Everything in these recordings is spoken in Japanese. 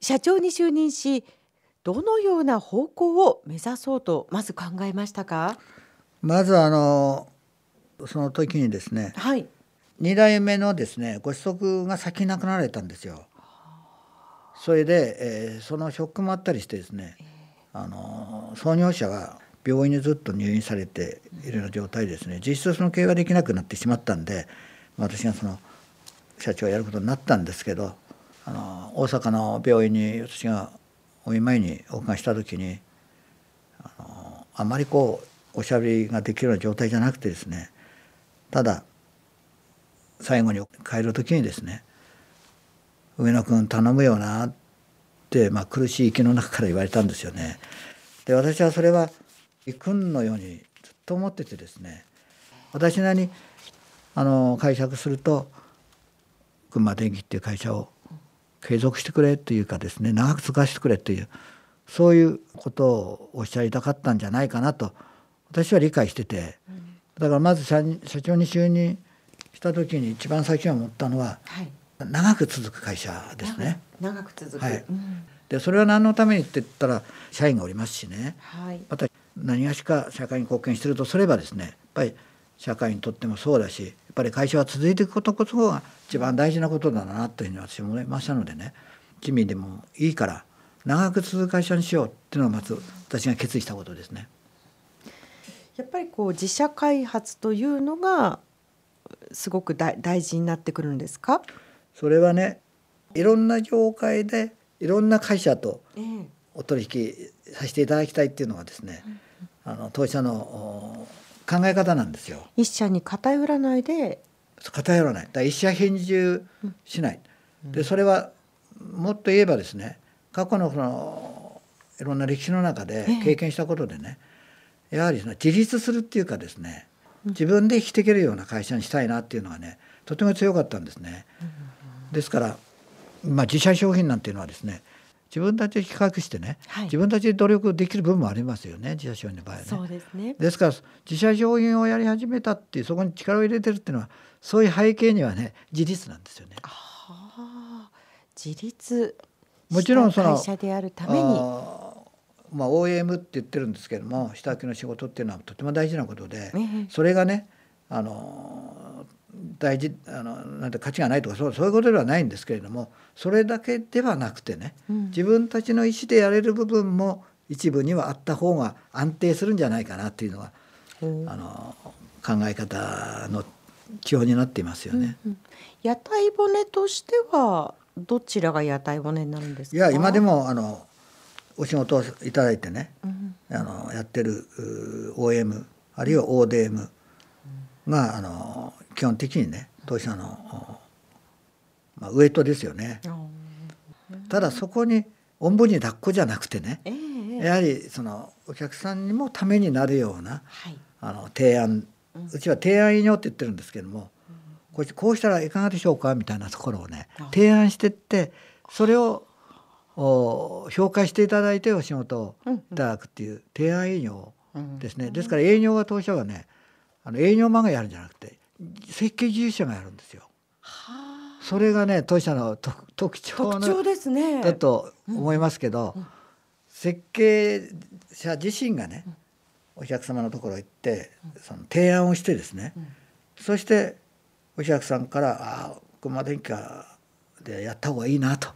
社長に就任しどのような方向を目指そうとまず考えましたか？まずあのその時にですねはい。2代目のですねご子息が先に亡くなられたんですよ。それで、えーそのショックもあったりしてですねあの創業者が病院にずっと入院されているような状態でですね。実質その経営ができなくなってしまったんで私がその社長をやることになったんですけどあの大阪の病院に私がお見舞いにお伺いした時にあのあまりこうおしゃべりができるような状態じゃなくてですねただ最後に帰る時にですね「上野君頼むよな」って、まあ、苦しい息の中から言われたんですよね。で私はそれは行くんのようにずっと思っててですね私なりにあの解釈すると群馬電機っていう会社を継続してくれというかですね長く続かせてくれというそういうことをおっしゃりたかったんじゃないかなと私は理解してて。だからまず社社長に就任した時に一番最初に思ったのははい。長く続く会社ですね。長く続く、はい。うん。でそれは何のためにって言ったら社員がおりますしね。はい。また何がしか社会に貢献してるとすればですねやっぱり社会にとってもそうだしやっぱり会社は続いていくことこそが一番大事なことだなというふうに私は思いましたのでね君でもいいから長く続く会社にしようっていうのがまず私が決意したことですね。やっぱりこう自社開発というのがすごく大大事になってくるんですか、それはねいろんな業界でいろんな会社とええ。お取引させていただきたいっていうのがですねあの当社のお考え方なんですよ。一社に偏らないで。偏らない。だから一社返事しない、でそれはもっと言えばですね過去のそのいろんな歴史の中でええ。経験したことでね、やはりその自立するっていうかですね自分で生きていけるような会社にしたいなっていうのがねとても強かったんですね。ですから、まあ、自社商品なんていうのはですね自分たちで企画してね、はい。自分たちで努力できる部分もありますよね自社商品の場合はね。そうですね。ですから自社商品をやり始めたっていうそこに力を入れてるっていうのはそういう背景にはね自立なんですよね。ああ自立もちろんその会社であるために。まあ、OEM って言ってるんですけども下請けの仕事っていうのはとても大事なことで、ええ。それがねあの大事あのなんて価値がないとかそうそういうことではないんですけれどもそれだけではなくてねうん。自分たちの意思でやれる部分も一部にはあった方が安定するんじゃないかなっていうのがあの考え方の基本になっていますよね。うん屋台骨としてはどちらが屋台骨になるんですか？いや今でもあのお仕事をいただいてねうんあのやってるう OM あるいは ODM があの基本的にね当社の、おまあ、ウエイトですよね。ただそこにおんぶに抱っこじゃなくてねええええ。やはりそのお客さんにもためになるようなはい。あの提案。うちは提案営業って言ってるんですけどもこうしこうしたらいかがでしょうか？みたいなところをねあ提案してってそれをお評価していただいてお仕事をいただくっていう提案営業うんですね。ですから営業は当社はねあの営業マンがやるんじゃなくて設計技術者がやるんですよ。はあ。それがね当社の特特徴ですね。だと思いますけど、うん。設計者自身がね、お客様のところへ行ってその提案をしてですね、ん。そしてお客さんから「ああ群馬電機でやった方がいいな」と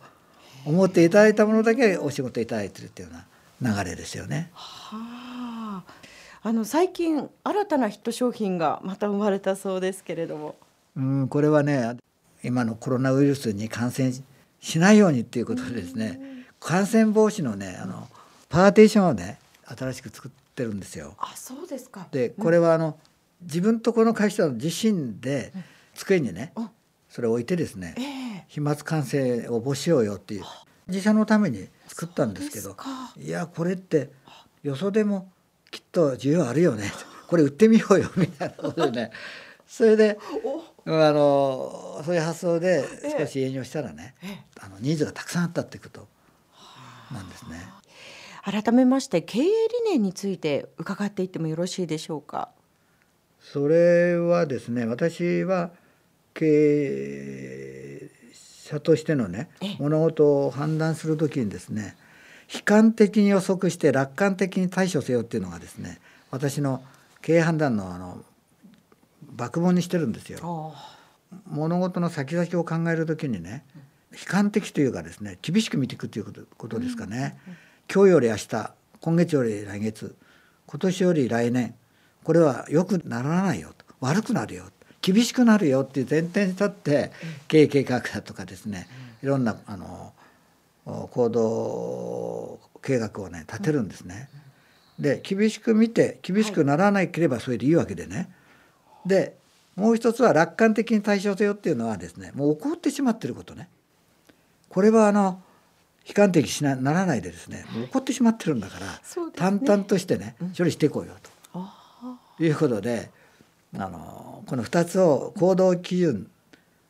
思っていただいたものだけお仕事いただいてるっていうような流れですよね。はああの最近新たなヒット商品がまた生まれたそうですけれども。うん、これはね今のコロナウイルスに感染しないようにっていうことでですね感染防止のねあのパーテーションをね新しく作ってるんですよ。あそうですか。でこれはあの自分とこの会社の自身で机にねうんそれを置いてですねええ。飛沫感染を防止しようよっていう自社のために作ったんですけどいやこれってよそでもきっと需要あるよね。これ売ってみようよみたいな。ことでね。それであのそういう発想で少し営業したらね、ええ。あのニーズがたくさんあったってことなんですね。改めまして経営理念について伺っていってもよろしいでしょうか？そそれはですね私は経営者としてのねええ。物事を判断する時にですね悲観的に予測して楽観的に対処せよっていうのがですね私の経営判断のあのバックボーンにしてるんですよ。あ物事の先々を考える時にね悲観的というかですね厳しく見ていくということですかね、今日より明日今月より来月今年より来年これは良くならないよと。悪くなるよ。厳しくなるよっていう前提に立って経営計画だとかですねいろんなあの行動計画をね立てるんですね。で厳しく見て厳しくならなければそれでいいわけでね。でもう一つは楽観的に対処せよっていうのはですねもう起こってしまっていることね。これはあの悲観的しなならないでですねもう起こってしまってるんだから、淡々としてね処理していこうよあということであのこの2つを行動基準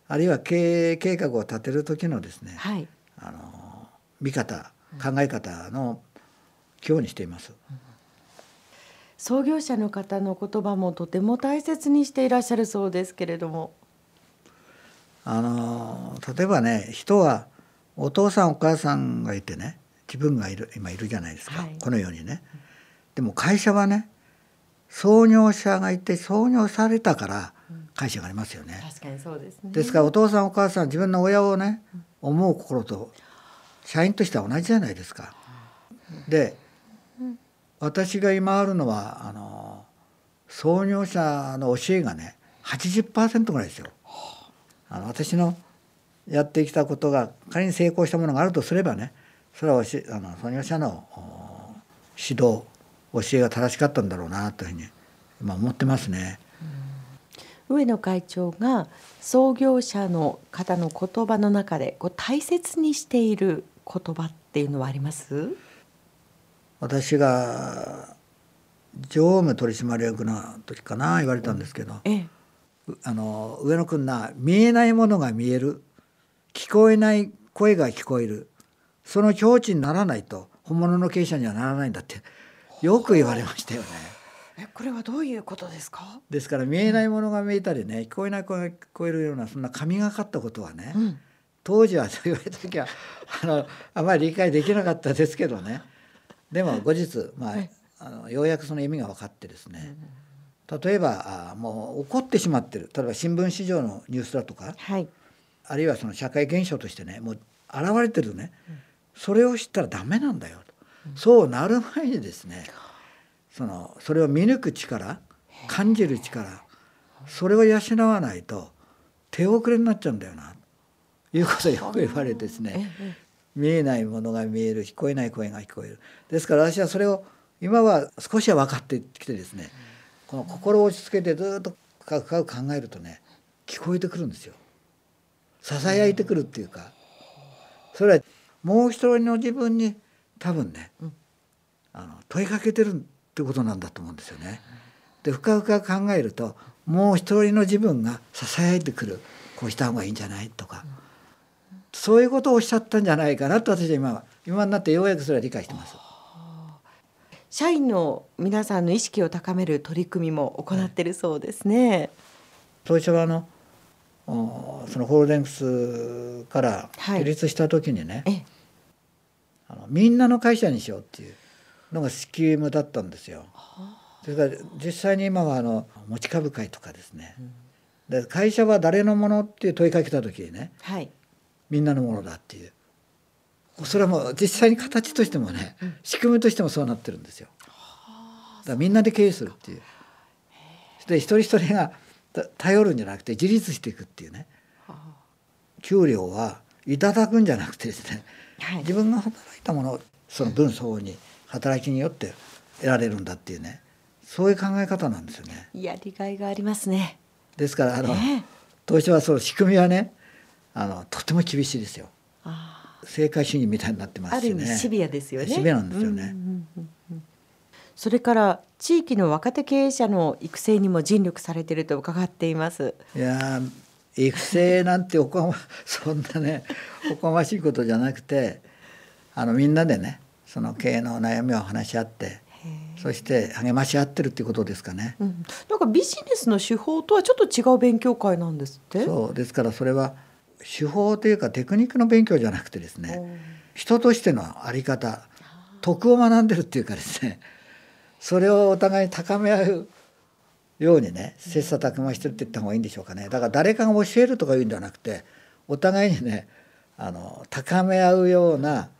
あるいは経営計画を立てる時のですねはい。あの見方考え方の今日にしています。創業者の方の言葉もとても大切にしていらっしゃるそうですけれどもあの例えばね人はお父さんお母さんがいてね自分がいる今いるじゃないですか、はいこの世にね。でも会社はね創業者がいて創業されたから会社がありますよね。確かにそうですねですからお父さんお母さん自分の親をね思う心と社員としては同じじゃないですか。で私が今あるのはあの創業者の教えがね80%ぐらいですよ。あの私のやってきたことが仮に成功したものがあるとすればねそれは教えあの創業者の指導教えが正しかったんだろうなというふうに今思ってますね。上野会長が創業者の方の言葉の中でこう大切にしている言葉っていうのはあります？私が常務取締役の時かな言われたんですけど、ええ。あの上野君な見えないものが見える聞こえない声が聞こえるその境地にならないと本物の経営者にはならないんだってよく言われましたよね。えこれはどういうことですか？ですから見えないものが見えたりね聞こえない声が聞こえるようなそんな神がかったことはね、うん当時はそう言われた時はあのあまり理解できなかったですけどね。でも後日、まはい。あ、あのようやくその意味が分かってですね。例えばあもう起こってしまってる。例えば新聞市場のニュースだとかはい。あるいはその社会現象としてねもう現れてるねそれを知ったらダメなんだよと、そうなる前にですねそのそれを見抜く力感じる力それを養わないと手遅れになっちゃうんだよな。ということをよく言われてですねええ見えないものが見える聞こえない声が聞こえる。ですから私はそれを今は少しは分かってきてですねこの心を落ち着けてずっと深く深く考えるとね聞こえてくるんですよ。ささやいてくるっていうか。それはもう一人の自分に多分ねあの問いかけてるってことなんだと思うんですよね。で深々考えるともう一人の自分がささやいてくるこうした方がいいんじゃないとか、そういうことをおっしゃったんじゃないかなと私は今は。今になってようやくそれは理解してます。社員の皆さんの意識を高める取り組みも行ってるそうですね。東芝のおそのホールディングスからはい。自立した時にね、ええ。あのみんなの会社にしようっていうのがスキームだったんですよ。それから実際に今はあの持ち株会とかですね、で会社は誰のものっていう問いかけた時にねはいみんなのものだっていう。それはもう実際に形としてもね仕組みとしてもそうなってるんですよ。だからみんなで経営するっていう。で一人一人がた頼るんじゃなくて自立していくっていうね。給料はいただくんじゃなくてですね。はい。自分が働いたものをその分相応に働きによって得られるんだっていうね。そういう考え方なんですよね。やりがいがありますね。ですからあの、ね東芝はその仕組みはねあのとても厳しいですよ。あ正解主義みたいになってまああすしね。る意味シビアですよね。シビアなんですよね。うんうんうんうんそれから地域の若手経営者の育成にも尽力されていると伺っています。いやー育成なんておこまそんなね おこましいことじゃなくてあのみんなでねその経営の悩みを話し合ってそして励まし合ってるっていうことですかね。うん、なんかビジネスの手法とはちょっと違う勉強会なんですって？そうですからそれは手法というかテクニックの勉強じゃなくてですね人としての在り方徳を学んでるっていうかですね それをお互い高め合うようにね切磋琢磨してるって言った方がいいんでしょうかね。だから誰かが教えるとかいうんではなくてお互いにねあの高め合うような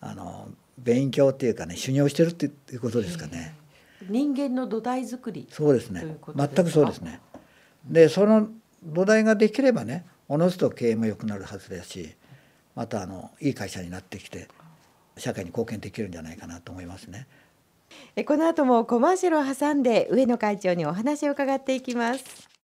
あの勉強っていうかね修行してるっていうことですかね。人間の土台作り。そうですね。全くそうですね。でその土台ができればねおのずと経営も良くなるはずですしまたあのいい会社になってきて社会に貢献できるんじゃないかなと思いますね。この後もコマーシャルを挟んで上野会長にお話を伺っていきます。